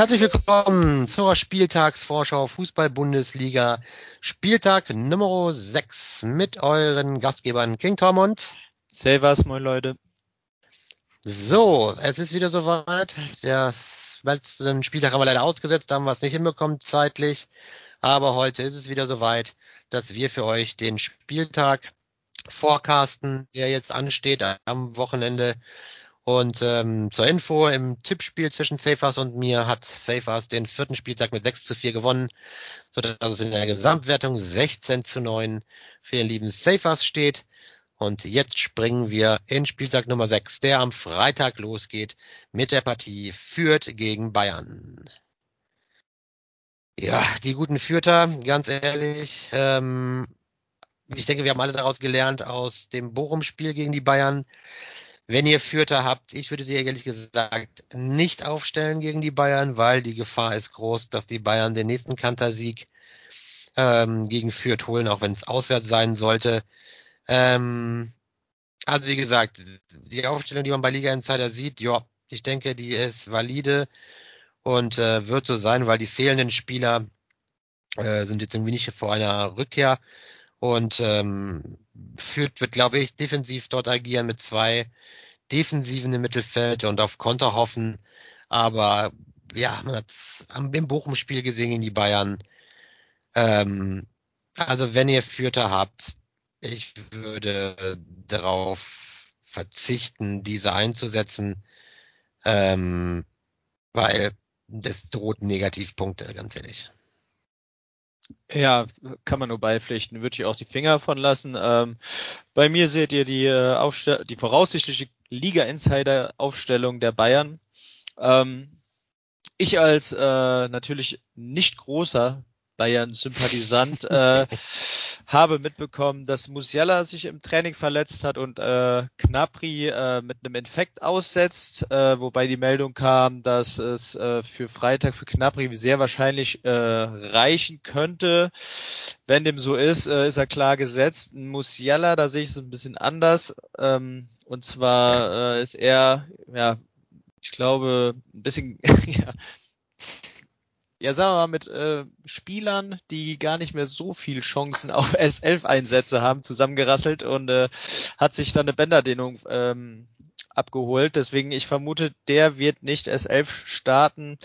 Herzlich willkommen zur Spieltagsvorschau Fußball-Bundesliga Spieltag Nummer 6 mit euren Gastgebern King Tormund. Servus, moin Leute. So, es ist wieder soweit. Der letzten Spieltag haben wir leider ausgesetzt, da haben wir es nicht hinbekommen zeitlich. Aber heute ist es wieder soweit, dass wir für euch den Spieltag forecasten, der jetzt ansteht am Wochenende. Und ähm, zur Info, im Tippspiel zwischen Safers und mir hat Safers den vierten Spieltag mit 6 zu 4 gewonnen, sodass es in der Gesamtwertung 16 zu 9 für den lieben Safers steht. Und jetzt springen wir in Spieltag Nummer 6, der am Freitag losgeht mit der Partie Fürth gegen Bayern. Ja, die guten Fürther, ganz ehrlich, ähm, ich denke, wir haben alle daraus gelernt aus dem Bochum-Spiel gegen die Bayern wenn ihr Fürther habt, ich würde sie ehrlich gesagt nicht aufstellen gegen die Bayern, weil die Gefahr ist groß, dass die Bayern den nächsten Kantersieg ähm, gegen Fürth holen, auch wenn es auswärts sein sollte. Ähm, also wie gesagt, die Aufstellung, die man bei Liga Insider sieht, ja, ich denke, die ist valide und äh, wird so sein, weil die fehlenden Spieler äh, sind jetzt irgendwie nicht vor einer Rückkehr und ähm, Fürth wird, glaube ich, defensiv dort agieren mit zwei Defensiven im Mittelfeld und auf Konter hoffen. Aber ja, man hat am im Bochum-Spiel gesehen in die Bayern. Ähm, also wenn ihr Fürther habt, ich würde darauf verzichten, diese einzusetzen, ähm, weil das droht Negativpunkte, ganz ehrlich. Ja, kann man nur beipflichten, würde ich auch die Finger von lassen. Ähm, bei mir seht ihr die, äh, die voraussichtliche Liga-Insider-Aufstellung der Bayern. Ähm, ich als äh, natürlich nicht großer Bayern-Sympathisant äh, habe mitbekommen, dass Musiala sich im Training verletzt hat und äh, Knapri äh, mit einem Infekt aussetzt, äh, wobei die Meldung kam, dass es äh, für Freitag für Knapri sehr wahrscheinlich äh, reichen könnte. Wenn dem so ist, äh, ist er klar gesetzt. Musiala, da sehe ich es ein bisschen anders. Ähm, und zwar äh, ist er, ja, ich glaube, ein bisschen ja, ja, sagen wir mal, mit äh, Spielern, die gar nicht mehr so viel Chancen auf S11-Einsätze haben, zusammengerasselt und äh, hat sich dann eine Bänderdehnung ähm, abgeholt. Deswegen, ich vermute, der wird nicht S11 starten.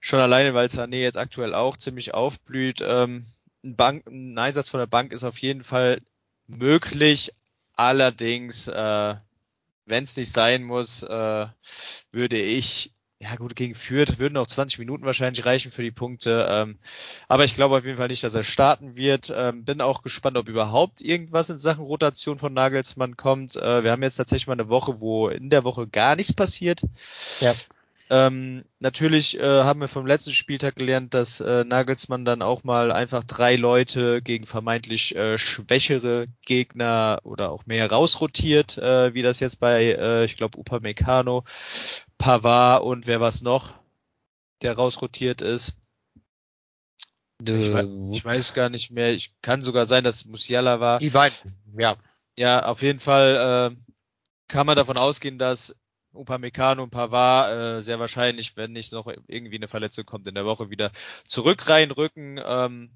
Schon alleine, weil Sané jetzt aktuell auch ziemlich aufblüht. Ähm, ein, Bank, ein Einsatz von der Bank ist auf jeden Fall möglich. Allerdings, äh, wenn es nicht sein muss, äh, würde ich ja gut, gegen Fürth würden auch 20 Minuten wahrscheinlich reichen für die Punkte. Ähm, aber ich glaube auf jeden Fall nicht, dass er starten wird. Ähm, bin auch gespannt, ob überhaupt irgendwas in Sachen Rotation von Nagelsmann kommt. Äh, wir haben jetzt tatsächlich mal eine Woche, wo in der Woche gar nichts passiert. Ja. Ähm, natürlich äh, haben wir vom letzten Spieltag gelernt, dass äh, Nagelsmann dann auch mal einfach drei Leute gegen vermeintlich äh, schwächere Gegner oder auch mehr rausrotiert, äh, wie das jetzt bei, äh, ich glaube, Upamecano Pavard und wer was noch, der rausrotiert ist. Ich, ich, weiß gar nicht mehr. Ich kann sogar sein, dass Musiala war. Die beiden, ja. Ja, auf jeden Fall äh, kann man davon ausgehen, dass Upamecano und Pavard äh, sehr wahrscheinlich, wenn nicht noch irgendwie eine Verletzung kommt, in der Woche wieder zurück reinrücken. Ähm,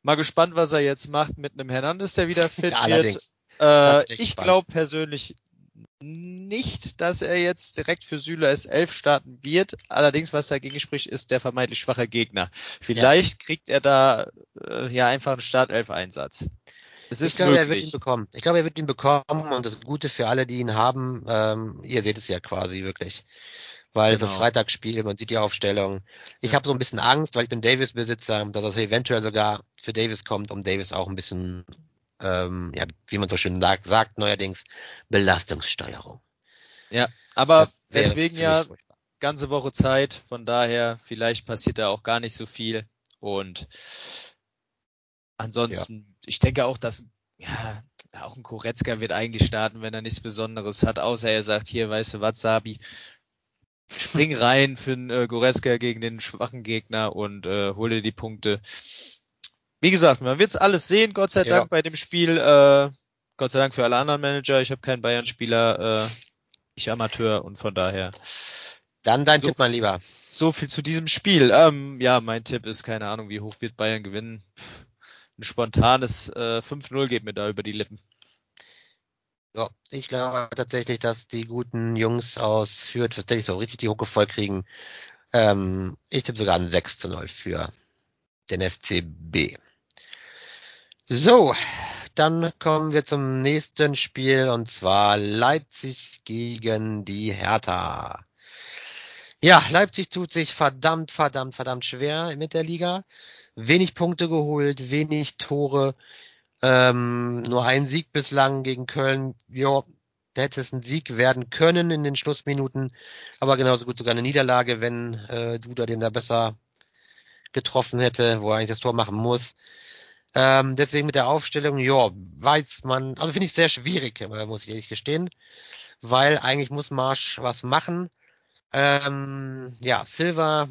mal gespannt, was er jetzt macht mit einem Hernandez, der wieder fit ja, wird. Äh, ich glaube persönlich nicht, dass er jetzt direkt für Süle S11 starten wird. Allerdings, was dagegen spricht, ist der vermeintlich schwache Gegner. Vielleicht ja. kriegt er da äh, ja einfach einen Startelf-Einsatz. Es ist ich glaube, möglich. er wird ihn bekommen. Ich glaube, er wird ihn bekommen und das Gute für alle, die ihn haben, ähm, ihr seht es ja quasi wirklich. Weil genau. das Freitagsspiel, man sieht die Aufstellung. Ich ja. habe so ein bisschen Angst, weil ich bin Davis-Besitzer, dass das eventuell sogar für Davis kommt, um Davis auch ein bisschen ähm, ja, wie man so schön sagt, sagt neuerdings, Belastungssteuerung. Ja, aber deswegen ja furchtbar. ganze Woche Zeit, von daher vielleicht passiert da auch gar nicht so viel und ansonsten, ja. ich denke auch, dass ja, auch ein Koretzka wird eigentlich starten, wenn er nichts Besonderes hat, außer er sagt, hier, weißt du was, Sabi, spring rein für einen äh, Goretzka gegen den schwachen Gegner und äh, hol dir die Punkte wie gesagt, man wird es alles sehen, Gott sei Dank bei dem Spiel. Äh, Gott sei Dank für alle anderen Manager. Ich habe keinen Bayern-Spieler, äh, ich Amateur und von daher Dann dein so, Tipp mal lieber. So viel zu diesem Spiel. Ähm, ja, mein Tipp ist, keine Ahnung, wie hoch wird Bayern gewinnen. Ein spontanes äh, 5-0 geht mir da über die Lippen. Ja, ich glaube tatsächlich, dass die guten Jungs aus Fürth tatsächlich so richtig die Hucke voll kriegen. Ähm, ich tippe sogar ein 6 zu 0 für den FCB. So, dann kommen wir zum nächsten Spiel und zwar Leipzig gegen die Hertha. Ja, Leipzig tut sich verdammt, verdammt, verdammt schwer mit der Liga. Wenig Punkte geholt, wenig Tore. Ähm, nur ein Sieg bislang gegen Köln. Ja, hätte es ein Sieg werden können in den Schlussminuten, aber genauso gut sogar eine Niederlage, wenn äh, Duda den da besser getroffen hätte, wo er eigentlich das Tor machen muss. Ähm, deswegen mit der Aufstellung, ja, weiß man, also finde ich sehr schwierig, äh, muss ich ehrlich gestehen, weil eigentlich muss Marsch was machen. Ähm, ja, Silva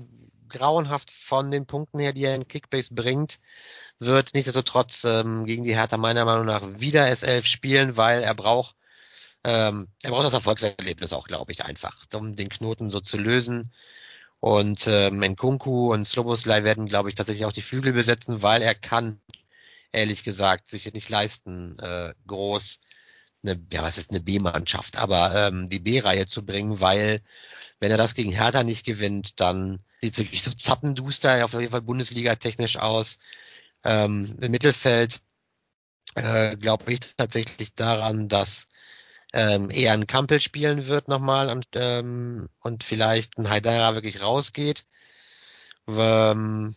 grauenhaft von den Punkten her, die er in Kickbase bringt, wird nichtsdestotrotz ähm, gegen die Hertha meiner Meinung nach wieder S11 spielen, weil er braucht ähm, er braucht das Erfolgserlebnis auch, glaube ich, einfach, um den Knoten so zu lösen. Und ähm, Nkunku und Sloboslai werden, glaube ich, tatsächlich auch die Flügel besetzen, weil er kann, ehrlich gesagt, sich nicht leisten, äh, groß eine, ja, was ist eine B-Mannschaft, aber ähm, die B-Reihe zu bringen, weil wenn er das gegen Hertha nicht gewinnt, dann sieht es wirklich so zappenduster auf jeden Fall Bundesliga technisch aus. Ähm, Im Mittelfeld äh, glaube ich tatsächlich daran, dass ähm, eher ein Kampel spielen wird nochmal und, ähm, und vielleicht ein Haidara wirklich rausgeht. Ähm,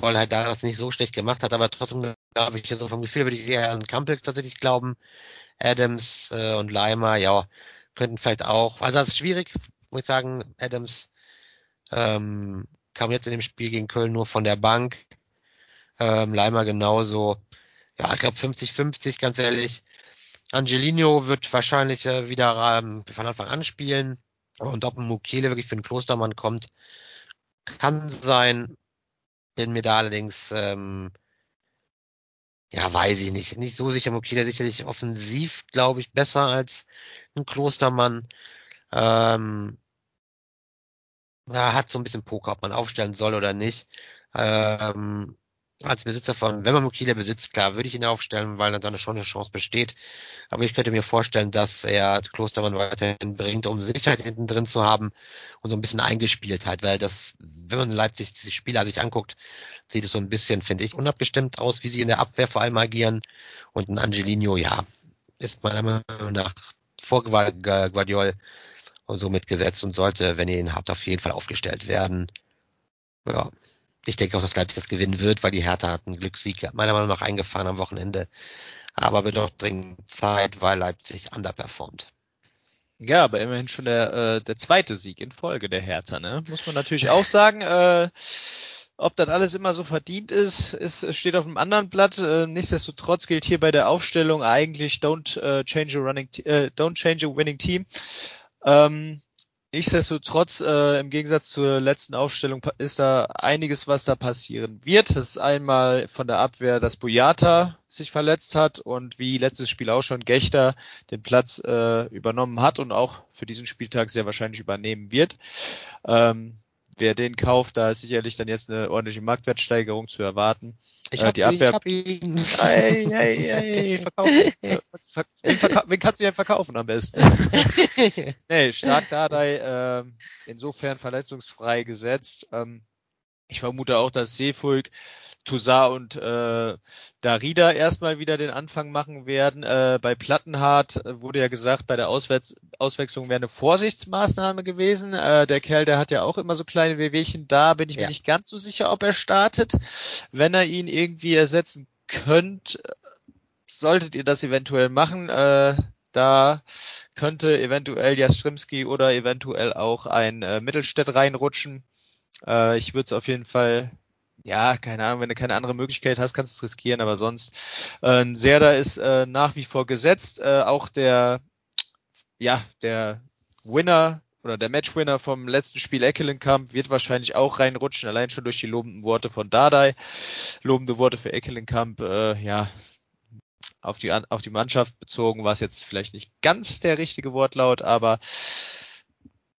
weil Haidara das nicht so schlecht gemacht hat, aber trotzdem glaube ich, so vom Gefühl würde ich eher an Kampel tatsächlich glauben. Adams äh, und Leimer, ja, könnten vielleicht auch, also das ist schwierig, muss ich sagen, Adams ähm, kam jetzt in dem Spiel gegen Köln nur von der Bank. Ähm, Leimer genauso. Ja, ich glaube 50-50, ganz ehrlich. Angelino wird wahrscheinlich äh, wieder ähm, von Anfang an spielen. Und ob ein Mukele wirklich für den Klostermann kommt, kann sein. Bin mir da allerdings, ähm, ja, weiß ich nicht. Nicht so sicher. Mukele sicherlich offensiv, glaube ich, besser als ein Klostermann. Ähm, ja, hat so ein bisschen Poker, ob man aufstellen soll oder nicht. Ähm, als Besitzer von, wenn man Mokile besitzt, klar, würde ich ihn aufstellen, weil dann schon eine Chance besteht. Aber ich könnte mir vorstellen, dass er Klostermann weiterhin bringt, um Sicherheit hinten drin zu haben und so ein bisschen Eingespieltheit, weil das, wenn man Leipzig die Spieler sich anguckt, sieht es so ein bisschen, finde ich, unabgestimmt aus, wie sie in der Abwehr vor allem agieren. Und ein Angelino, ja, ist meiner Meinung nach vor Guardiol und so mitgesetzt und sollte, wenn ihr ihn habt, auf jeden Fall aufgestellt werden. Ja, ich denke auch, dass Leipzig das gewinnen wird, weil die Hertha hat einen Glückssieg meiner Meinung nach eingefahren am Wochenende. Aber wird auch dringend Zeit, weil Leipzig underperformt. Ja, aber immerhin schon der, äh, der zweite Sieg in Folge der Hertha, ne? Muss man natürlich auch sagen. Äh, ob das alles immer so verdient ist, ist steht auf einem anderen Blatt. Äh, nichtsdestotrotz gilt hier bei der Aufstellung eigentlich don't äh, change a running, äh, don't change a winning team. Ähm, Nichtsdestotrotz, äh, im Gegensatz zur letzten Aufstellung ist da einiges, was da passieren wird. Das ist einmal von der Abwehr, dass Boyata sich verletzt hat und wie letztes Spiel auch schon Gechter den Platz äh, übernommen hat und auch für diesen Spieltag sehr wahrscheinlich übernehmen wird. Ähm, wer den kauft, da ist sicherlich dann jetzt eine ordentliche Marktwertsteigerung zu erwarten. Ich äh, hab, die Abwehr. Ich hab ihn. Verkauf. wen, verka wen kannst du denn verkaufen am besten? nee, stark Dardai, äh, insofern verletzungsfrei gesetzt. Ähm, ich vermute auch, dass Seefulk Toussaint und äh, Darida erstmal wieder den Anfang machen werden. Äh, bei Plattenhardt wurde ja gesagt, bei der Auswärts Auswechslung wäre eine Vorsichtsmaßnahme gewesen. Äh, der Kerl, der hat ja auch immer so kleine Wehwehchen da, bin ich ja. mir nicht ganz so sicher, ob er startet. Wenn er ihn irgendwie ersetzen könnt, solltet ihr das eventuell machen. Äh, da könnte eventuell Jastrzymski oder eventuell auch ein äh, Mittelstädt reinrutschen. Äh, ich würde es auf jeden Fall ja, keine Ahnung, wenn du keine andere Möglichkeit hast, kannst du es riskieren, aber sonst, äh, Serda ist äh, nach wie vor gesetzt, äh, auch der, ja, der Winner oder der Matchwinner vom letzten Spiel Eckelenkamp wird wahrscheinlich auch reinrutschen, allein schon durch die lobenden Worte von Dardai. Lobende Worte für Eckelenkamp, äh, ja, auf die, auf die Mannschaft bezogen war es jetzt vielleicht nicht ganz der richtige Wortlaut, aber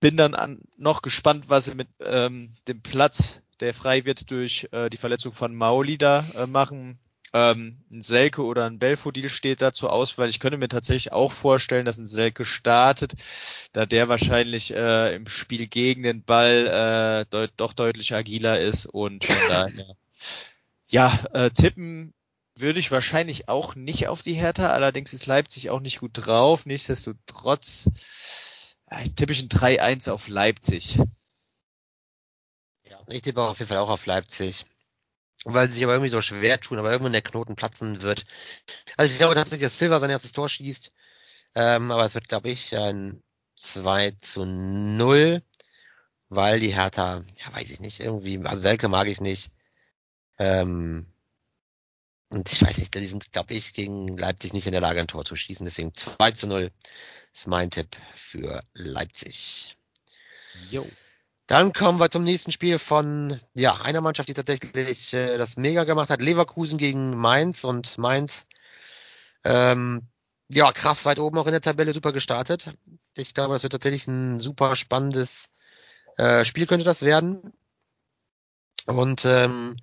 bin dann an, noch gespannt, was sie mit ähm, dem Platz, der frei wird durch äh, die Verletzung von Mauli da äh, machen. Ähm, ein Selke oder ein Belfodil steht da zur Auswahl. Ich könnte mir tatsächlich auch vorstellen, dass ein Selke startet, da der wahrscheinlich äh, im Spiel gegen den Ball äh, deut doch deutlich agiler ist und von daher ja, äh, tippen würde ich wahrscheinlich auch nicht auf die Hertha, allerdings ist Leipzig auch nicht gut drauf. Nichtsdestotrotz äh, tippe ich ein 3-1 auf Leipzig. Ja, ich tippe auf jeden Fall auch auf Leipzig. Weil sie sich aber irgendwie so schwer tun, aber irgendwann der Knoten platzen wird. Also ich glaube tatsächlich, dass Silva sein erstes Tor schießt. Ähm, aber es wird, glaube ich, ein 2 zu 0, weil die Hertha, ja weiß ich nicht, irgendwie, also Selke mag ich nicht. Ähm, und ich weiß nicht, die sind, glaube ich, gegen Leipzig nicht in der Lage, ein Tor zu schießen. Deswegen 2 zu 0 ist mein Tipp für Leipzig. Jo. Dann kommen wir zum nächsten Spiel von ja, einer Mannschaft, die tatsächlich äh, das mega gemacht hat. Leverkusen gegen Mainz und Mainz ähm, ja krass weit oben auch in der Tabelle super gestartet. Ich glaube, das wird tatsächlich ein super spannendes äh, Spiel könnte das werden. Und ähm,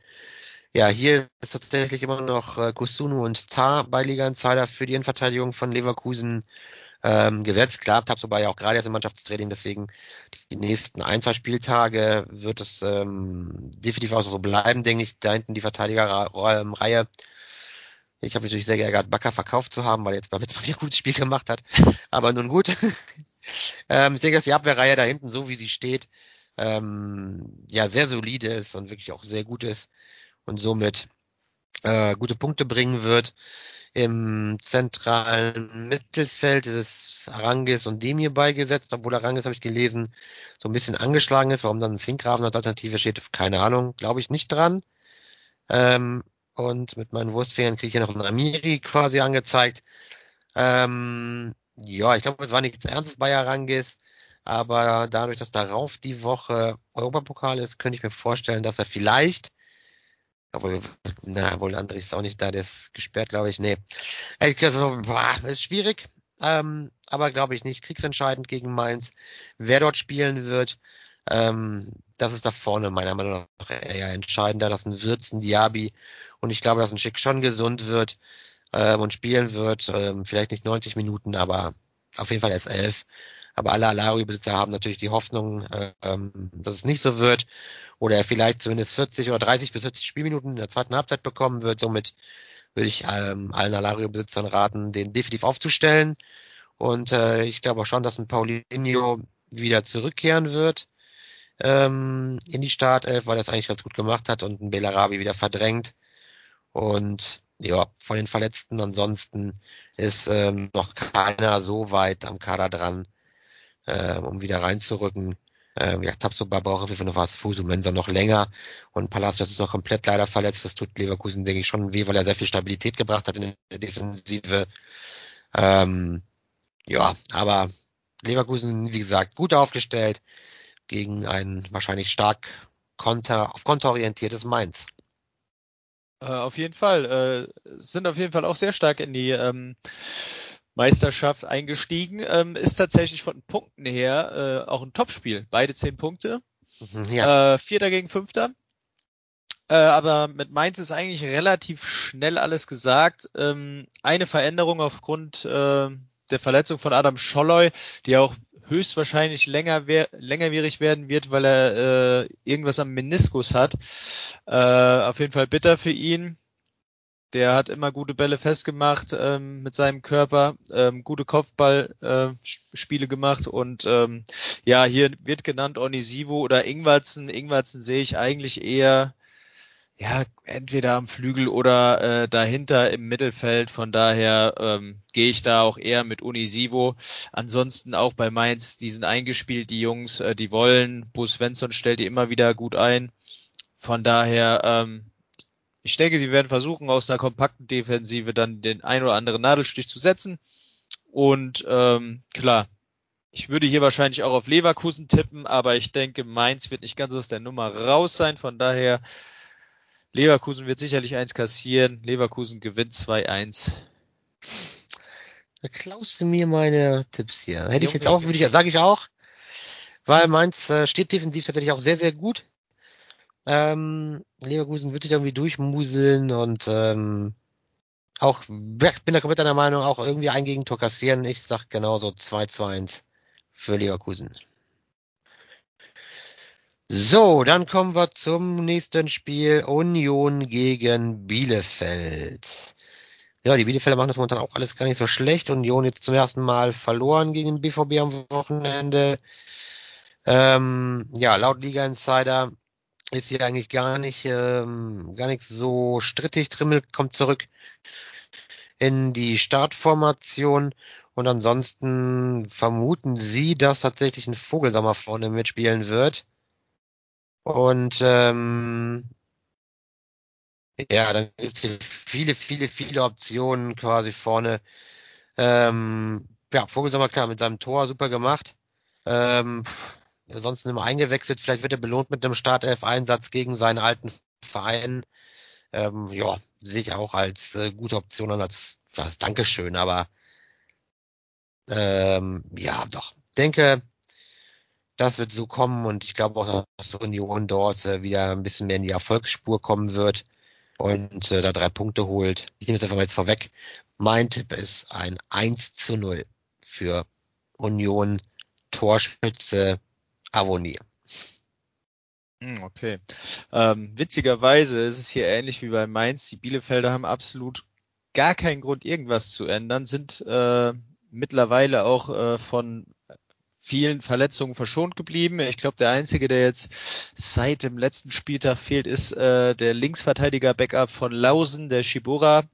ja, hier ist tatsächlich immer noch äh, Kusunu und Tar bei Liga Insider für die Innenverteidigung von Leverkusen ähm, gesetzt. Klar, Tabso war ja auch gerade erst im Mannschaftstraining, deswegen die nächsten ein, zwei Spieltage wird es ähm, definitiv auch so bleiben, denke ich. Da hinten die Verteidigerreihe. Ich habe natürlich sehr geärgert, Bakker verkauft zu haben, weil er jetzt beim letzten Mal ein gutes Spiel gemacht hat. Aber nun gut. ähm, ich denke, dass die Abwehrreihe da hinten, so wie sie steht, ähm, ja sehr solide ist und wirklich auch sehr gut ist und somit äh, gute Punkte bringen wird. Im zentralen Mittelfeld ist es Arangis und Demir beigesetzt, obwohl Arangis, habe ich gelesen, so ein bisschen angeschlagen ist. Warum dann ein Zinkgrafen als Alternative steht, keine Ahnung, glaube ich nicht dran. Ähm, und mit meinen Wurstfingern kriege ich hier noch einen Amiri quasi angezeigt. Ähm, ja, ich glaube, es war nichts Ernstes bei Arangis. Aber dadurch, dass darauf die Woche Europapokal ist, könnte ich mir vorstellen, dass er vielleicht obwohl, na, wohl André ist auch nicht da, der ist gesperrt, glaube ich. Nee. Also, boah, ist schwierig, ähm, aber glaube ich nicht. Kriegsentscheidend gegen Mainz. Wer dort spielen wird, ähm, das ist da vorne meiner Meinung nach eher entscheidender. Das sind Würzen, Diaby und ich glaube, dass ein Schick schon gesund wird ähm, und spielen wird. Ähm, vielleicht nicht 90 Minuten, aber auf jeden Fall erst 11. Aber alle Alario-Besitzer haben natürlich die Hoffnung, ähm, dass es nicht so wird oder er vielleicht zumindest 40 oder 30 bis 40 Spielminuten in der zweiten Halbzeit bekommen wird. Somit würde ich ähm, allen Alario-Besitzern raten, den definitiv aufzustellen. Und äh, ich glaube auch schon, dass ein Paulinho wieder zurückkehren wird ähm, in die Startelf, weil er es eigentlich ganz gut gemacht hat und ein Belarabi wieder verdrängt. Und ja, von den Verletzten ansonsten ist ähm, noch keiner so weit am Kader dran, äh, um wieder reinzurücken. Äh, ja, Tabsoba braucht auf jeden Fall noch was, Fusu Mensa noch länger und Palacios ist noch komplett leider verletzt. Das tut Leverkusen, denke ich, schon weh, weil er sehr viel Stabilität gebracht hat in der Defensive. Ähm, ja, aber Leverkusen, wie gesagt, gut aufgestellt gegen ein wahrscheinlich stark Konter, auf Konter orientiertes Mainz. Äh, auf jeden Fall. Äh, sind auf jeden Fall auch sehr stark in die ähm, Meisterschaft eingestiegen. Ähm, ist tatsächlich von Punkten her äh, auch ein Topspiel. Beide zehn Punkte. Mhm, ja. Äh, Vierter gegen Fünfter. Äh, aber mit Mainz ist eigentlich relativ schnell alles gesagt. Ähm, eine Veränderung aufgrund äh, der Verletzung von Adam Scholloy, die auch höchstwahrscheinlich länger längerwierig werden wird, weil er äh, irgendwas am Meniskus hat. Äh, auf jeden Fall bitter für ihn. Der hat immer gute Bälle festgemacht ähm, mit seinem Körper, ähm, gute Kopfballspiele äh, gemacht und ähm, ja, hier wird genannt Onisivo oder Ingwarzen. Ingwarzen sehe ich eigentlich eher ja entweder am Flügel oder äh, dahinter im Mittelfeld. Von daher ähm, gehe ich da auch eher mit Unisivo. Ansonsten auch bei Mainz, die sind eingespielt, die Jungs, äh, die wollen. Bus Svensson stellt die immer wieder gut ein. Von daher ähm, ich denke, sie werden versuchen, aus einer kompakten Defensive dann den ein oder anderen Nadelstich zu setzen. Und ähm, klar, ich würde hier wahrscheinlich auch auf Leverkusen tippen, aber ich denke, Mainz wird nicht ganz aus der Nummer raus sein. Von daher, Leverkusen wird sicherlich eins kassieren. Leverkusen gewinnt 2-1. Da klaust du mir meine Tipps hier. Hätte ich jetzt auch, würde ich, sage ich auch. weil Mainz äh, steht defensiv tatsächlich auch sehr, sehr gut. Ähm, Leverkusen wird sich irgendwie durchmuseln und ähm, auch, bin da komplett deiner Meinung, auch irgendwie ein Gegentor kassieren. Ich sag genauso 2 zu 1 für Leverkusen. So, dann kommen wir zum nächsten Spiel. Union gegen Bielefeld. Ja, die Bielefelder machen das momentan auch alles gar nicht so schlecht. Union jetzt zum ersten Mal verloren gegen den BVB am Wochenende. Ähm, ja, laut Liga Insider ist hier eigentlich gar nicht, ähm, gar nicht so strittig. Trimmel kommt zurück in die Startformation und ansonsten vermuten sie, dass tatsächlich ein Vogelsammer vorne mitspielen wird. Und ähm, ja, dann gibt es hier viele, viele, viele Optionen quasi vorne. Ähm, ja, Vogelsammer klar mit seinem Tor super gemacht. Ähm, ansonsten immer eingewechselt. Vielleicht wird er belohnt mit einem Startelf-Einsatz gegen seinen alten Verein. Ähm, ja, sehe ich auch als äh, gute Option an, als, als Dankeschön. Aber ähm, ja, doch. Denke, das wird so kommen und ich glaube auch, dass Union dort äh, wieder ein bisschen mehr in die Erfolgsspur kommen wird und äh, da drei Punkte holt. Ich nehme jetzt einfach mal jetzt vorweg. Mein Tipp ist ein 1 zu 0 für Union Torschütze Avoni. Hm, okay. Ähm, witzigerweise ist es hier ähnlich wie bei Mainz. Die Bielefelder haben absolut gar keinen Grund, irgendwas zu ändern, sind äh, mittlerweile auch äh, von vielen Verletzungen verschont geblieben. Ich glaube, der einzige, der jetzt seit dem letzten Spieltag fehlt, ist äh, der Linksverteidiger-Backup von Lausen, der Shibora,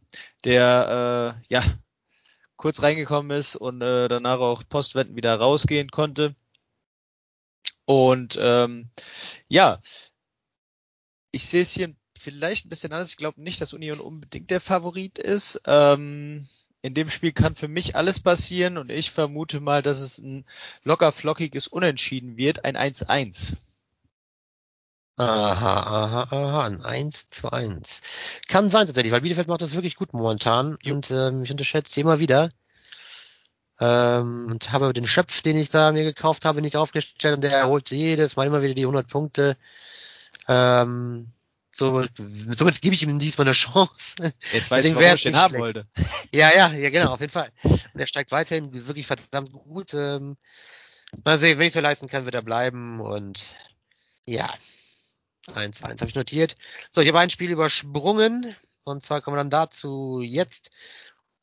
der äh, ja kurz reingekommen ist und äh, danach auch postwendend wieder rausgehen konnte. Und ähm, ja, ich sehe es hier vielleicht ein bisschen anders. Ich glaube nicht, dass Union unbedingt der Favorit ist. Ähm, in dem Spiel kann für mich alles passieren und ich vermute mal, dass es ein locker flockiges Unentschieden wird, ein 1-1. Aha, aha, aha, ein 1 zu 1. Kann sein tatsächlich, weil Bielefeld macht das wirklich gut momentan jo. und ähm, ich unterschätze sie immer wieder. Ähm, und habe den Schöpf, den ich da mir gekauft habe, nicht aufgestellt und der erholt jedes Mal immer wieder die 100 Punkte. Ähm, so, somit gebe ich ihm diesmal eine Chance. Jetzt weiß ich, warum ich den haben schlecht. wollte. Ja, ja, ja, genau, auf jeden Fall. Und er steigt weiterhin wirklich verdammt gut. Ähm, mal sehen, wenn ich es mir leisten kann, wird er bleiben und ja. 1, 1 habe ich notiert. So, ich habe ein Spiel übersprungen und zwar kommen wir dann dazu jetzt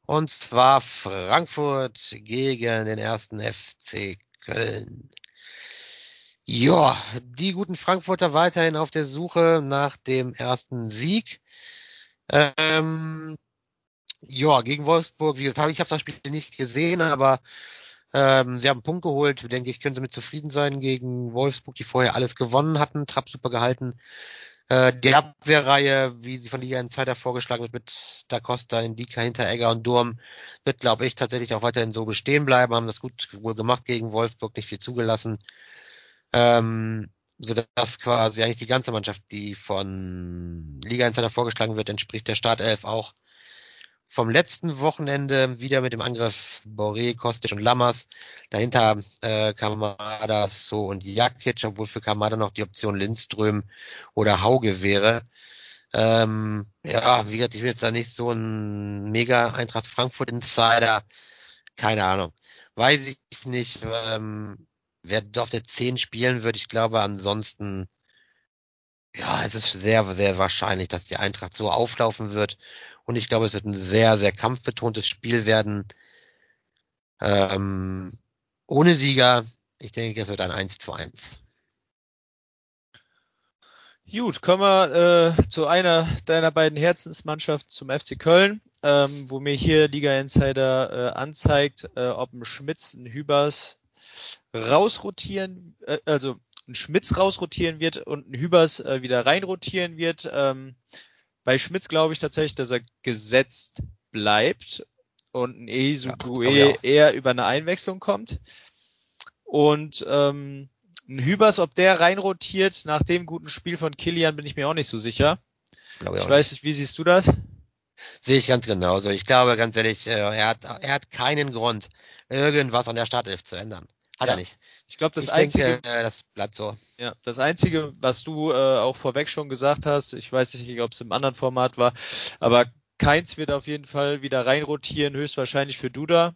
und zwar Frankfurt gegen den ersten FC Köln. Ja, die guten Frankfurter weiterhin auf der Suche nach dem ersten Sieg. Ähm, ja, gegen Wolfsburg, wie gesagt, ich habe das Spiel nicht gesehen, aber ähm, sie haben einen Punkt geholt. Denke ich, können sie mit zufrieden sein gegen Wolfsburg, die vorher alles gewonnen hatten. Trapp super gehalten. Äh, die Abwehrreihe, wie sie von Liga Insider vorgeschlagen wird, mit Da Costa, Indika, Hinteregger und Durm, wird, glaube ich, tatsächlich auch weiterhin so bestehen bleiben. Haben das gut wohl gemacht gegen Wolfsburg, nicht viel zugelassen. Ähm, so dass quasi eigentlich die ganze Mannschaft, die von Liga Insider vorgeschlagen wird, entspricht der Startelf auch vom letzten Wochenende wieder mit dem Angriff Boré, Kostic und Lammers. Dahinter äh, Kamada, So und Jakic, obwohl für Kamada noch die Option Lindström oder Hauge wäre. Ähm, ja, wie gesagt, ich bin jetzt da nicht so ein mega Eintracht Frankfurt Insider. Keine Ahnung. Weiß ich nicht, ähm, wer auf der 10 spielen wird. Ich glaube ansonsten, ja, es ist sehr, sehr wahrscheinlich, dass die Eintracht so auflaufen wird und ich glaube, es wird ein sehr, sehr kampfbetontes Spiel werden. Ähm, ohne Sieger. Ich denke, es wird ein 1 zu 1. Gut, kommen wir äh, zu einer deiner beiden Herzensmannschaften zum FC Köln, ähm, wo mir hier Liga Insider äh, anzeigt, äh, ob ein Schmitz, ein Hübers rausrotieren, äh, also ein Schmitz rausrotieren wird und ein Hübers äh, wieder reinrotieren wird. Ähm, bei Schmitz glaube ich tatsächlich, dass er gesetzt bleibt und ein Eisugue ja, eher über eine Einwechslung kommt. Und ähm, ein Hübers, ob der reinrotiert nach dem guten Spiel von Kilian, bin ich mir auch nicht so sicher. Glaube ich, ich weiß nicht, wie siehst du das? Sehe ich ganz genauso. Ich glaube, ganz ehrlich, äh, er hat, er hat keinen Grund, irgendwas an der Startelf zu ändern. Hat ja. er nicht. Ich glaube, das ich einzige, denke, äh, das bleibt so. ja, das einzige, was du äh, auch vorweg schon gesagt hast, ich weiß nicht, ob es im anderen Format war, aber Keins wird auf jeden Fall wieder reinrotieren, höchstwahrscheinlich für Duda.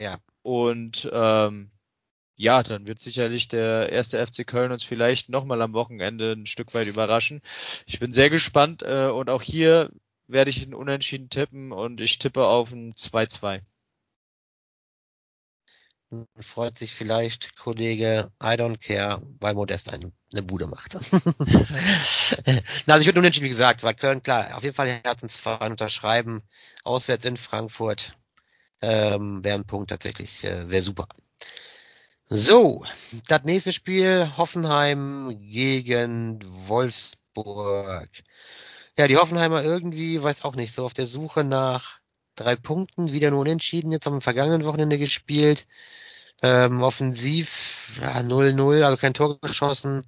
Ja. Und ähm, ja, dann wird sicherlich der erste FC Köln uns vielleicht nochmal am Wochenende ein Stück weit überraschen. Ich bin sehr gespannt äh, und auch hier werde ich einen Unentschieden tippen und ich tippe auf ein 2-2. Freut sich vielleicht Kollege I don't care, weil Modest eine, eine Bude macht. Na, also ich würde unentschieden, wie gesagt, weil Köln, klar, auf jeden Fall Herzensverein unterschreiben, auswärts in Frankfurt, ähm, wäre ein Punkt tatsächlich, äh, wäre super. So, das nächste Spiel, Hoffenheim gegen Wolfsburg. Ja, die Hoffenheimer irgendwie, weiß auch nicht, so auf der Suche nach drei Punkten, wieder nur unentschieden, jetzt am vergangenen Wochenende gespielt. Ähm, offensiv 0-0, ja, also kein Tor geschossen.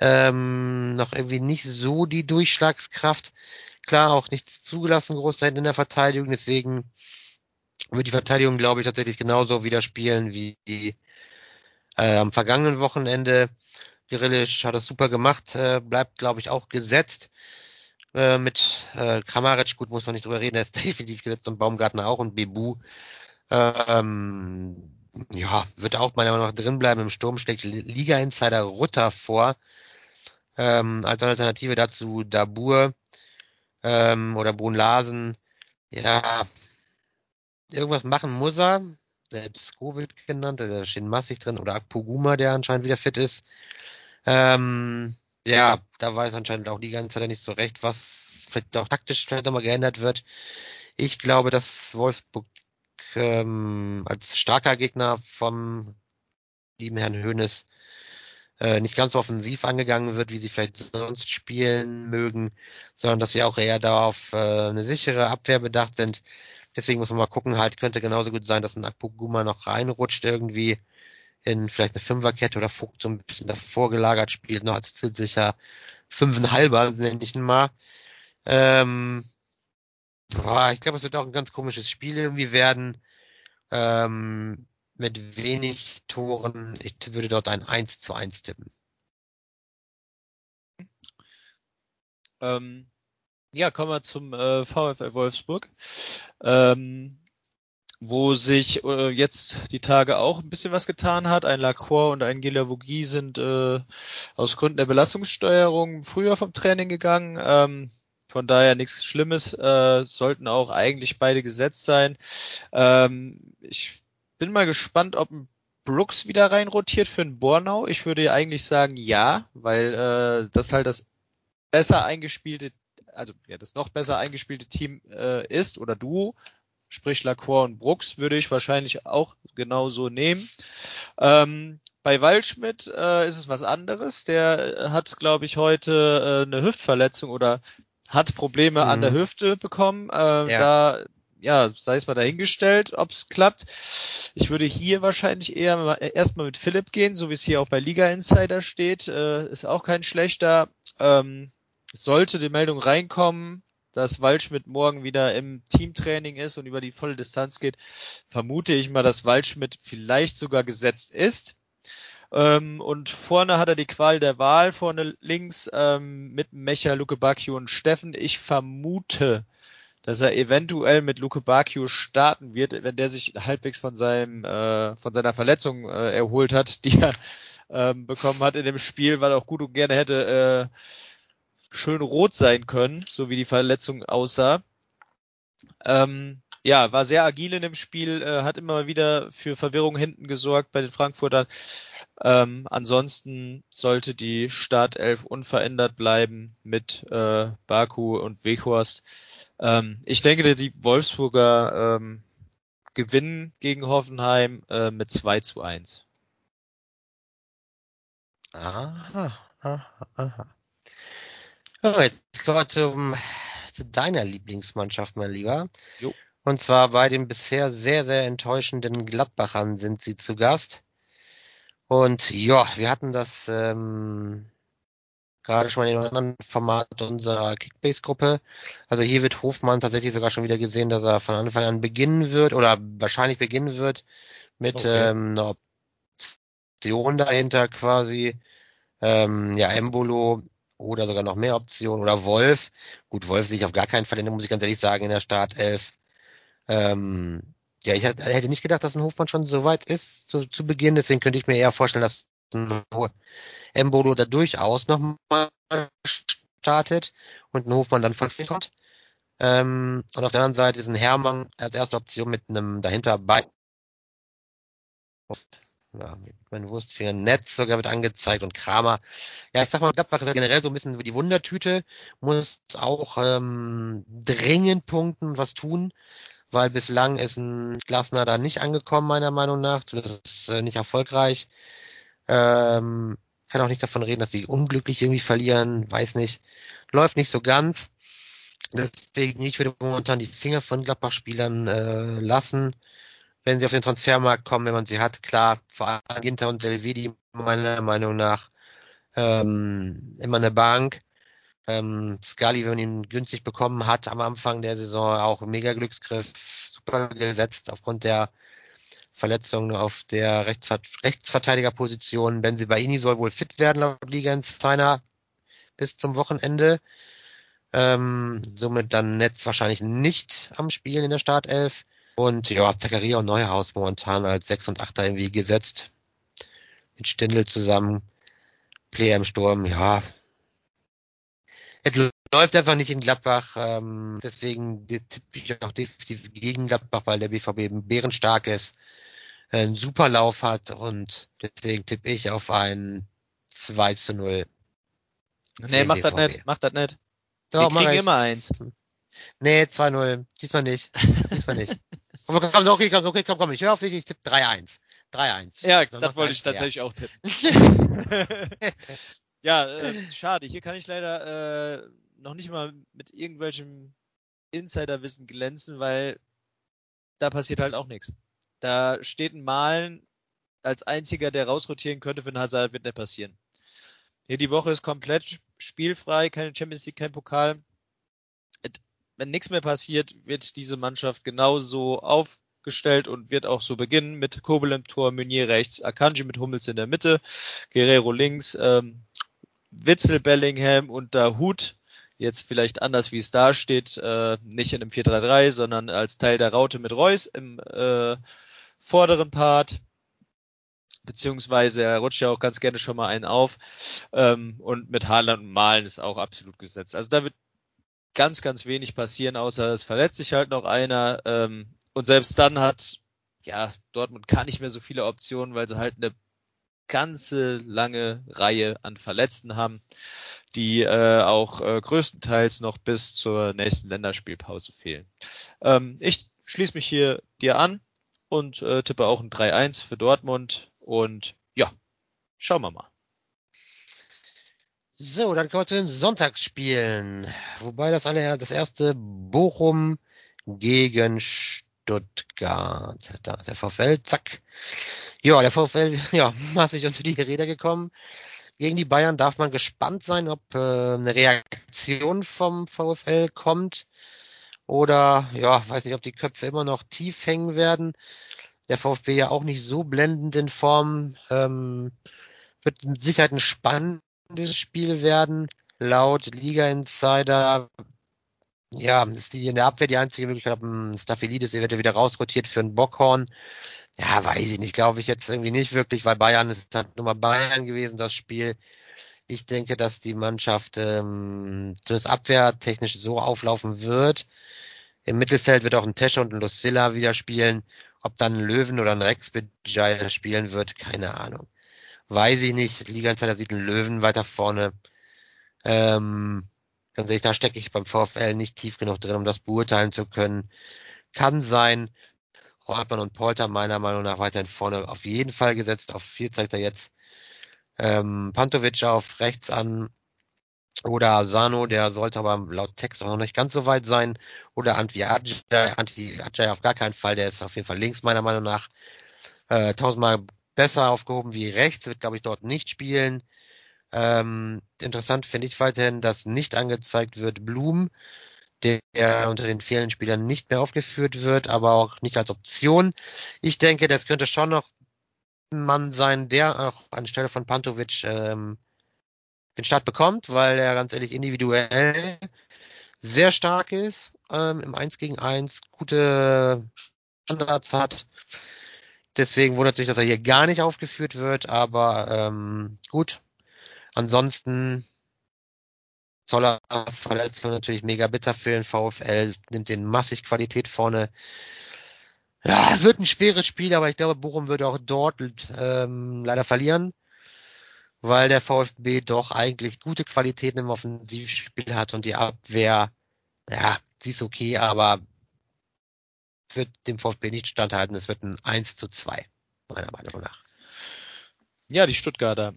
Ähm, noch irgendwie nicht so die Durchschlagskraft. Klar, auch nichts zugelassen, Großzeit in der Verteidigung. Deswegen wird die Verteidigung, glaube ich, tatsächlich genauso wieder spielen wie die äh, am vergangenen Wochenende. Grilic hat das super gemacht, äh, bleibt, glaube ich, auch gesetzt. Äh, mit äh, Kramaric, gut, muss man nicht drüber reden, er ist definitiv gesetzt und Baumgartner auch und Bebu. Ähm, ja, wird auch meiner Meinung nach drin bleiben. Im Sturm schlägt Liga-Insider Rutter vor. Ähm, als Alternative dazu Dabur ähm, oder Brun Larsen. Ja, irgendwas machen muss er. Selbst Covid genannt, da steht massig drin. Oder Akpoguma, der anscheinend wieder fit ist. Ähm, ja, da weiß anscheinend auch die ganze Zeit nicht so recht, was vielleicht auch taktisch vielleicht nochmal geändert wird. Ich glaube, dass Wolfsburg ähm, als starker Gegner vom lieben Herrn Hoeneß äh, nicht ganz offensiv angegangen wird, wie sie vielleicht sonst spielen mögen, sondern dass sie auch eher darauf äh, eine sichere Abwehr bedacht sind. Deswegen muss man mal gucken, halt könnte genauso gut sein, dass ein Akpoguma noch reinrutscht irgendwie in vielleicht eine Fünferkette oder Vogt so ein bisschen davor gelagert spielt, noch als zielsicher Fünfenhalber, nenne ich ihn mal. Ähm, boah, ich glaube, es wird auch ein ganz komisches Spiel irgendwie werden. Ähm, mit wenig Toren. Ich würde dort ein 1 zu 1 tippen. Ähm, ja, kommen wir zum äh, VfL Wolfsburg, ähm, wo sich äh, jetzt die Tage auch ein bisschen was getan hat. Ein Lacroix und ein Gilavogi sind äh, aus Gründen der Belastungssteuerung früher vom Training gegangen. Ähm, von daher nichts Schlimmes, äh, sollten auch eigentlich beide gesetzt sein. Ähm, ich bin mal gespannt, ob ein Brooks wieder reinrotiert für einen Bornau. Ich würde eigentlich sagen ja, weil äh, das halt das besser eingespielte, also ja, das noch besser eingespielte Team äh, ist oder Duo, sprich Lacroix und Brooks, würde ich wahrscheinlich auch genauso nehmen. Ähm, bei Waldschmidt äh, ist es was anderes. Der hat, glaube ich, heute äh, eine Hüftverletzung oder hat Probleme mhm. an der Hüfte bekommen. Äh, ja. Da ja, sei es mal dahingestellt, ob es klappt. Ich würde hier wahrscheinlich eher erstmal mit Philipp gehen, so wie es hier auch bei Liga Insider steht. Äh, ist auch kein schlechter. Ähm, sollte die Meldung reinkommen, dass Waldschmidt morgen wieder im Teamtraining ist und über die volle Distanz geht, vermute ich mal, dass Waldschmidt vielleicht sogar gesetzt ist. Ähm, und vorne hat er die Qual der Wahl, vorne links ähm, mit Mecha, Luke Bacchio und Steffen. Ich vermute, dass er eventuell mit Luke Bacchio starten wird, wenn der sich halbwegs von seinem äh, von seiner Verletzung äh, erholt hat, die er ähm, bekommen hat in dem Spiel, weil er auch gut und gerne hätte äh, schön rot sein können, so wie die Verletzung aussah. Ähm, ja, war sehr agil in dem Spiel, äh, hat immer wieder für Verwirrung hinten gesorgt bei den Frankfurtern. Ähm, ansonsten sollte die Startelf unverändert bleiben mit äh, Baku und Weghorst. Ähm, ich denke, die Wolfsburger ähm, gewinnen gegen Hoffenheim äh, mit 2 zu 1. Aha, aha, aha. Oh, jetzt kommen wir zum, zu deiner Lieblingsmannschaft, mein Lieber. Jo. Und zwar bei den bisher sehr, sehr enttäuschenden Gladbachern sind sie zu Gast. Und ja, wir hatten das ähm, gerade schon mal in einem anderen Format unserer Kickbase-Gruppe. Also hier wird Hofmann tatsächlich sogar schon wieder gesehen, dass er von Anfang an beginnen wird oder wahrscheinlich beginnen wird mit okay. ähm, einer Option dahinter quasi. Ähm, ja, Embolo oder sogar noch mehr Optionen oder Wolf. Gut, Wolf sehe ich auf gar keinen Fall, muss ich ganz ehrlich sagen, in der Startelf. Ähm, ja, ich hätte nicht gedacht, dass ein Hofmann schon so weit ist zu, zu Beginn, deswegen könnte ich mir eher vorstellen, dass ein Embolo da durchaus nochmal startet und ein Hofmann dann von kommt. Ähm, und auf der anderen Seite ist ein Hermann als erste Option mit einem dahinter bei ja, mit meinen Wurstfingern Netz sogar wird angezeigt und Kramer. Ja, ich sag mal, Gladbach ist generell so ein bisschen wie die Wundertüte, muss auch ähm, dringend punkten, was tun, weil bislang ist ein Glasner da nicht angekommen, meiner Meinung nach. Das ist äh, nicht erfolgreich. Ähm, kann auch nicht davon reden, dass sie unglücklich irgendwie verlieren, weiß nicht. Läuft nicht so ganz. Deswegen, ich würde momentan die Finger von Gladbach-Spielern äh, lassen wenn sie auf den Transfermarkt kommen, wenn man sie hat. Klar, vor allem Ginter und Delvedi meiner Meinung nach ähm, immer eine Bank. Ähm, Scully, wenn man ihn günstig bekommen hat am Anfang der Saison, auch mega Glücksgriff, super gesetzt aufgrund der Verletzungen auf der Rechtsver Rechtsverteidigerposition. Benzibaini soll wohl fit werden laut Liga Insider bis zum Wochenende. Ähm, somit dann Netz wahrscheinlich nicht am Spielen in der Startelf. Und ja, Zakaria und Neuhaus momentan als 6 und 8 irgendwie gesetzt. Mit Stindl zusammen. Player im Sturm, ja. Es läuft einfach nicht in Gladbach. Ähm, deswegen tippe ich auch definitiv gegen Gladbach, weil der BVB eben bärenstark ist, einen super Lauf hat und deswegen tippe ich auf ein 2 zu 0. Nee, mach das nicht, mach das nicht. Wir kriegen immer eins. Nee, 2-0. Diesmal nicht. Diesmal nicht. komm, komm, okay, komm, okay, komm, komm, ich höre auf dich, ich tippe 3-1. 3-1. Ja, das, wollte ich tatsächlich auch tippen. ja, äh, schade. Hier kann ich leider äh, noch nicht mal mit irgendwelchem Insiderwissen glänzen, weil da passiert halt auch nichts. Da steht ein Malen als einziger, der rausrotieren könnte für den Hazard, wird nicht passieren. Hier die Woche ist komplett spielfrei, keine Champions League, kein Pokal wenn nichts mehr passiert, wird diese Mannschaft genauso aufgestellt und wird auch so beginnen mit Kobel im Tor, Meunier rechts, Akanji mit Hummels in der Mitte, Guerrero links, ähm, Witzel, Bellingham und Hut, jetzt vielleicht anders wie es da steht, äh, nicht in einem 4-3-3, sondern als Teil der Raute mit Reus im äh, vorderen Part, beziehungsweise er rutscht ja auch ganz gerne schon mal einen auf ähm, und mit Haaland und Malen ist auch absolut gesetzt. Also da wird ganz, ganz wenig passieren, außer es verletzt sich halt noch einer. Ähm, und selbst dann hat, ja, Dortmund gar nicht mehr so viele Optionen, weil sie halt eine ganze lange Reihe an Verletzten haben, die äh, auch äh, größtenteils noch bis zur nächsten Länderspielpause fehlen. Ähm, ich schließe mich hier dir an und äh, tippe auch ein 3-1 für Dortmund und ja, schauen wir mal. So, dann kommen wir zu den Sonntagsspielen. Wobei das alle das erste Bochum gegen. Da ist der VfL, zack. Ja, der VfL, ja, massig unter die Räder gekommen. Gegen die Bayern darf man gespannt sein, ob äh, eine Reaktion vom VfL kommt. Oder, ja, weiß nicht, ob die Köpfe immer noch tief hängen werden. Der VfB ja auch nicht so blendend in Form. Ähm, wird mit Sicherheit ein spannendes Spiel werden. Laut Liga Insider, ja, ist die in der Abwehr die einzige Möglichkeit, ob ein Staphylidis eventuell wieder rausrotiert für einen Bockhorn. Ja, weiß ich nicht, glaube ich jetzt irgendwie nicht wirklich, weil Bayern ist halt nur mal Bayern gewesen, das Spiel. Ich denke, dass die Mannschaft ähm, zumindest abwehrtechnisch so auflaufen wird. Im Mittelfeld wird auch ein Tesche und ein Lucilla wieder spielen. Ob dann ein Löwen oder ein Rex Bejai spielen wird, keine Ahnung weiß ich nicht. Liga-Insider sieht einen Löwen weiter vorne. Ähm, ganz ehrlich, da stecke ich beim VfL nicht tief genug drin, um das beurteilen zu können. Kann sein. Holtmann und Polter meiner Meinung nach weiterhin vorne auf jeden Fall gesetzt. Auf vier zeigt er jetzt ähm, Pantovic auf rechts an oder Sano, der sollte aber laut Text auch noch nicht ganz so weit sein. Oder Antwi Ajay auf gar keinen Fall, der ist auf jeden Fall links meiner Meinung nach. Äh, tausendmal besser aufgehoben wie rechts, wird glaube ich dort nicht spielen. Ähm, interessant finde ich weiterhin, dass nicht angezeigt wird Blum, der unter den fehlenden Spielern nicht mehr aufgeführt wird, aber auch nicht als Option. Ich denke, das könnte schon noch Mann sein, der auch anstelle von Pantovic ähm, den Start bekommt, weil er ganz ehrlich individuell sehr stark ist, ähm, im 1 gegen 1 gute Standards hat. Deswegen wundert sich, dass er hier gar nicht aufgeführt wird, aber ähm, gut. Ansonsten Zoller Verletzung natürlich mega bitter für den VfL, nimmt den massig Qualität vorne. Ja, wird ein schweres Spiel, aber ich glaube, Bochum würde auch dort ähm, leider verlieren, weil der VfB doch eigentlich gute Qualitäten im Offensivspiel hat und die Abwehr, ja, sie ist okay, aber wird dem VfB nicht standhalten. Es wird ein 1 zu 2, meiner Meinung nach. Ja, die Stuttgarter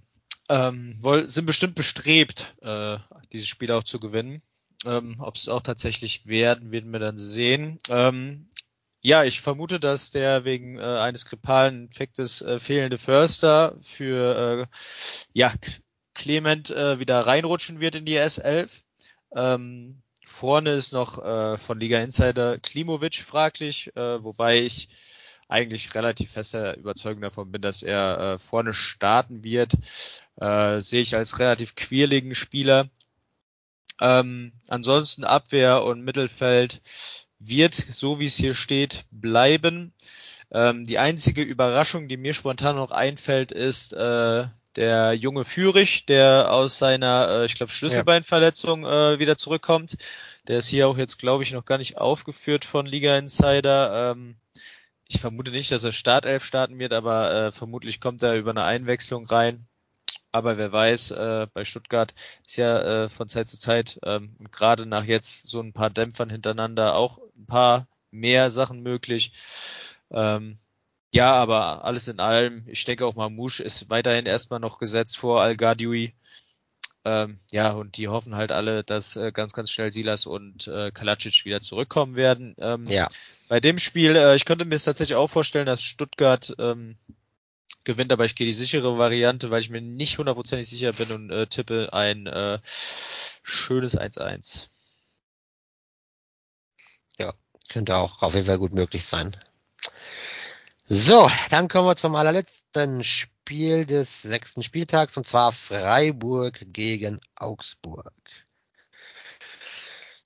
ähm, sind bestimmt bestrebt, äh, dieses Spiel auch zu gewinnen. Ähm, Ob es auch tatsächlich werden, werden wir dann sehen. Ähm, ja, ich vermute, dass der wegen äh, eines grippalen Infektes äh, fehlende Förster für äh, ja, Clement äh, wieder reinrutschen wird in die S11. Ähm, vorne ist noch äh, von Liga Insider Klimovic fraglich, äh, wobei ich eigentlich relativ fester Überzeugung davon bin, dass er äh, vorne starten wird. Äh, sehe ich als relativ quirligen Spieler. Ähm, ansonsten Abwehr und Mittelfeld wird, so wie es hier steht, bleiben. Ähm, die einzige Überraschung, die mir spontan noch einfällt, ist äh, der junge Führig, der aus seiner, äh, ich glaube, Schlüsselbeinverletzung äh, wieder zurückkommt. Der ist hier auch jetzt, glaube ich, noch gar nicht aufgeführt von Liga Insider. Ähm, ich vermute nicht, dass er Startelf starten wird, aber äh, vermutlich kommt er über eine Einwechslung rein. Aber wer weiß, äh, bei Stuttgart ist ja äh, von Zeit zu Zeit ähm, gerade nach jetzt so ein paar Dämpfern hintereinander auch ein paar mehr Sachen möglich. Ähm, ja, aber alles in allem, ich denke auch Mamouche ist weiterhin erstmal noch gesetzt vor Al Gadioui. Ähm, ja, und die hoffen halt alle, dass äh, ganz, ganz schnell Silas und äh, Kalacic wieder zurückkommen werden. Ähm, ja. Bei dem Spiel, äh, ich könnte mir es tatsächlich auch vorstellen, dass Stuttgart ähm, gewinnt, aber ich gehe die sichere Variante, weil ich mir nicht hundertprozentig sicher bin und äh, tippe ein äh, schönes 1-1. Ja, könnte auch auf jeden Fall gut möglich sein. So, dann kommen wir zum allerletzten Spiel des sechsten Spieltags und zwar Freiburg gegen Augsburg.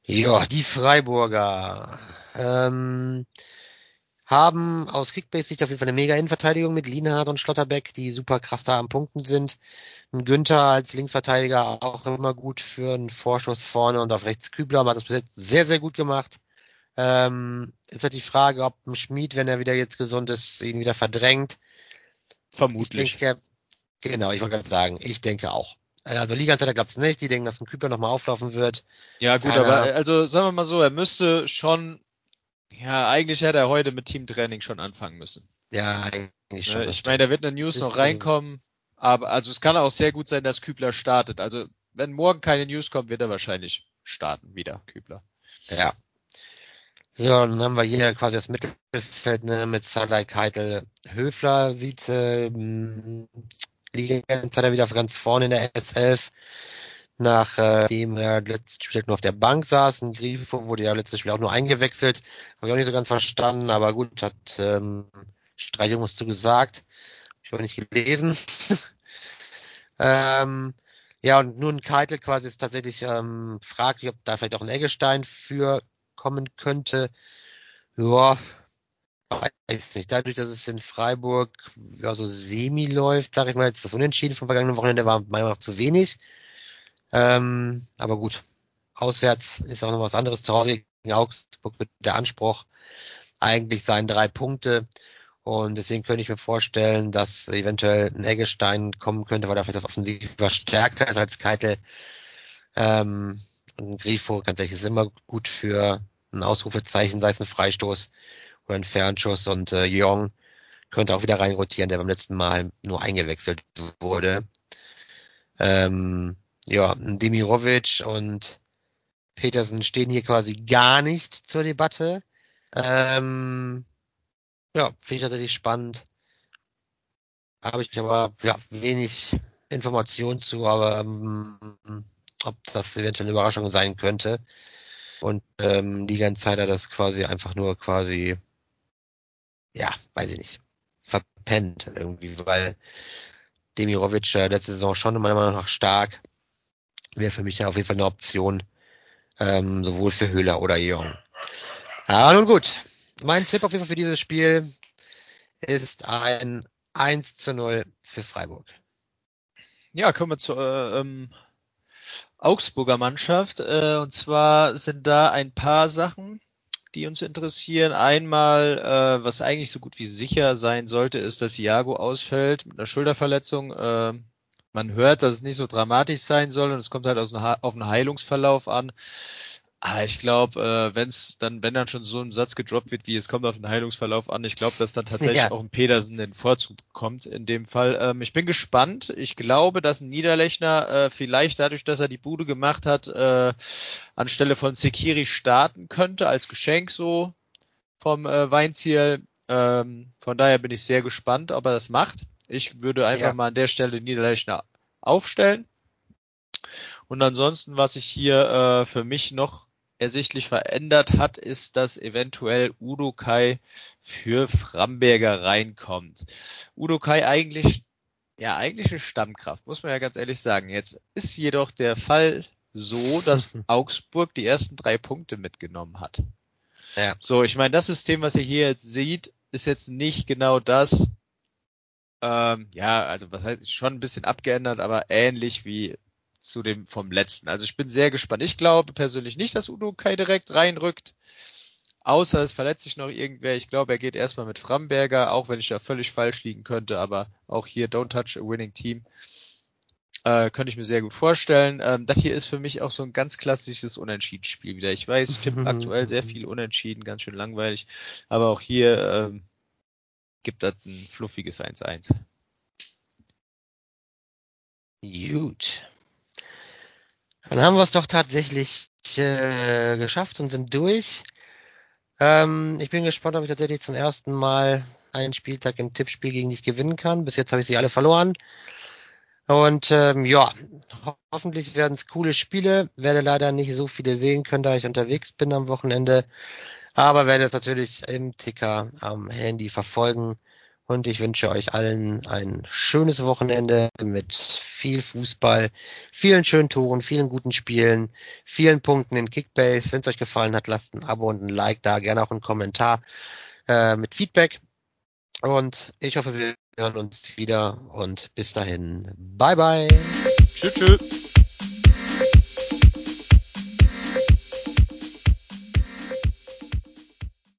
Ja, die Freiburger. Ähm, haben aus Kickbase-Sicht auf jeden Fall eine mega Innenverteidigung mit Lienhardt und Schlotterbeck, die super krass da am Punkten sind. Ein Günther als Linksverteidiger auch immer gut für einen Vorschuss vorne und auf rechts Kübler hat das bis jetzt sehr, sehr gut gemacht. Ähm, ist halt die Frage, ob ein Schmied, wenn er wieder jetzt gesund ist, ihn wieder verdrängt. Vermutlich. Ich denke, genau, ich wollte gerade sagen, ich denke auch. Also Liga-Anzeiter glaubt es nicht, die denken, dass ein Kübler nochmal auflaufen wird. Ja gut, Keiner. aber also sagen wir mal so, er müsste schon ja, eigentlich hätte er heute mit Teamtraining schon anfangen müssen. Ja, eigentlich schon. Ne, ich meine, da wird eine News noch reinkommen, aber also es kann auch sehr gut sein, dass Kübler startet. Also wenn morgen keine News kommt, wird er wahrscheinlich starten wieder, Kübler. Ja. So, dann haben wir hier quasi das Mittelfeld ne, mit Salai Keitel. Höfler sieht äh, Liga wieder ganz vorne in der S11 nachdem er letztes Spiel nur auf der Bank saß. Ein Grifo wurde ja letztes Spiel auch nur eingewechselt. Habe ich auch nicht so ganz verstanden, aber gut, hat ähm, Streichung musst du gesagt. Ich habe nicht gelesen. ähm, ja, und nun Keitel quasi ist tatsächlich ähm, fraglich, ob da vielleicht auch ein Eggestein für kommen könnte. Ja, weiß nicht. Dadurch, dass es in Freiburg ja so semi läuft, sage ich mal, jetzt das Unentschieden vom vergangenen Wochenende war meiner Meinung nach zu wenig. Ähm, aber gut, auswärts ist auch noch was anderes. Zu Hause gegen Augsburg mit der Anspruch eigentlich seien drei Punkte. Und deswegen könnte ich mir vorstellen, dass eventuell ein Eggestein kommen könnte, weil er vielleicht das offensiver stärker ist als Keitel. Ähm, und ein Grifo, ehrlich, ist immer gut für ein Ausrufezeichen, sei es ein Freistoß oder ein Fernschuss. Und äh, Jong könnte auch wieder reinrotieren, der beim letzten Mal nur eingewechselt wurde. Ähm, ja, Demirovic und Petersen stehen hier quasi gar nicht zur Debatte. Ähm, ja, finde ich tatsächlich spannend. Habe ich aber ja, wenig Informationen zu, aber ähm, ob das eventuell eine Überraschung sein könnte. Und ähm, Liga Insider das quasi einfach nur quasi, ja, weiß ich nicht, verpennt irgendwie, weil Demirovic äh, letzte Saison schon meiner Meinung nach stark. Wäre für mich auf jeden Fall eine Option, ähm, sowohl für Höhler oder Jong. Ja, nun gut. Mein Tipp auf jeden Fall für dieses Spiel ist ein 1 zu 0 für Freiburg. Ja, kommen wir zur äh, ähm, Augsburger Mannschaft. Äh, und zwar sind da ein paar Sachen, die uns interessieren. Einmal, äh, was eigentlich so gut wie sicher sein sollte, ist, dass Iago ausfällt mit einer Schulterverletzung. Äh, man hört, dass es nicht so dramatisch sein soll und es kommt halt auf einen Heilungsverlauf an. Ah, ich glaube, äh, wenn es dann, wenn dann schon so ein Satz gedroppt wird, wie es kommt auf den Heilungsverlauf an, ich glaube, dass dann tatsächlich ja. auch ein Pedersen den Vorzug kommt in dem Fall. Ähm, ich bin gespannt. Ich glaube, dass ein Niederlechner äh, vielleicht dadurch, dass er die Bude gemacht hat, äh, anstelle von Sekiri starten könnte als Geschenk so vom äh, Weinziel. Ähm, von daher bin ich sehr gespannt, ob er das macht. Ich würde einfach ja. mal an der Stelle Niederlechner aufstellen. Und ansonsten, was ich hier äh, für mich noch ersichtlich verändert hat, ist, dass eventuell Udo Kai für Framberger reinkommt. Udo Kai eigentlich, ja, eigentlich eine Stammkraft, muss man ja ganz ehrlich sagen. Jetzt ist jedoch der Fall so, dass Augsburg die ersten drei Punkte mitgenommen hat. Ja. So, ich meine, das System, was ihr hier jetzt seht, ist jetzt nicht genau das, ähm, ja, also was heißt schon ein bisschen abgeändert, aber ähnlich wie zu dem vom letzten. Also ich bin sehr gespannt. Ich glaube persönlich nicht, dass Udo Kai direkt reinrückt. Außer es verletzt sich noch irgendwer. Ich glaube, er geht erstmal mit Framberger, auch wenn ich da völlig falsch liegen könnte, aber auch hier Don't Touch a Winning Team. Äh, könnte ich mir sehr gut vorstellen. Ähm, das hier ist für mich auch so ein ganz klassisches Unentschieden-Spiel wieder. Ich weiß, es gibt aktuell sehr viel Unentschieden, ganz schön langweilig. Aber auch hier ähm, gibt das ein fluffiges 1-1. Gut. Dann haben wir es doch tatsächlich äh, geschafft und sind durch. Ähm, ich bin gespannt, ob ich tatsächlich zum ersten Mal einen Spieltag im Tippspiel gegen dich gewinnen kann. Bis jetzt habe ich sie alle verloren. Und ähm, ja, ho hoffentlich werden es coole Spiele. Werde leider nicht so viele sehen können, da ich unterwegs bin am Wochenende. Aber werde es natürlich im Ticker am Handy verfolgen. Und ich wünsche euch allen ein schönes Wochenende mit viel Fußball, vielen schönen Toren, vielen guten Spielen, vielen Punkten in Kickbase. Wenn es euch gefallen hat, lasst ein Abo und ein Like da, gerne auch einen Kommentar äh, mit Feedback. Und ich hoffe, wir hören uns wieder und bis dahin. Bye bye. Tschüss. tschüss.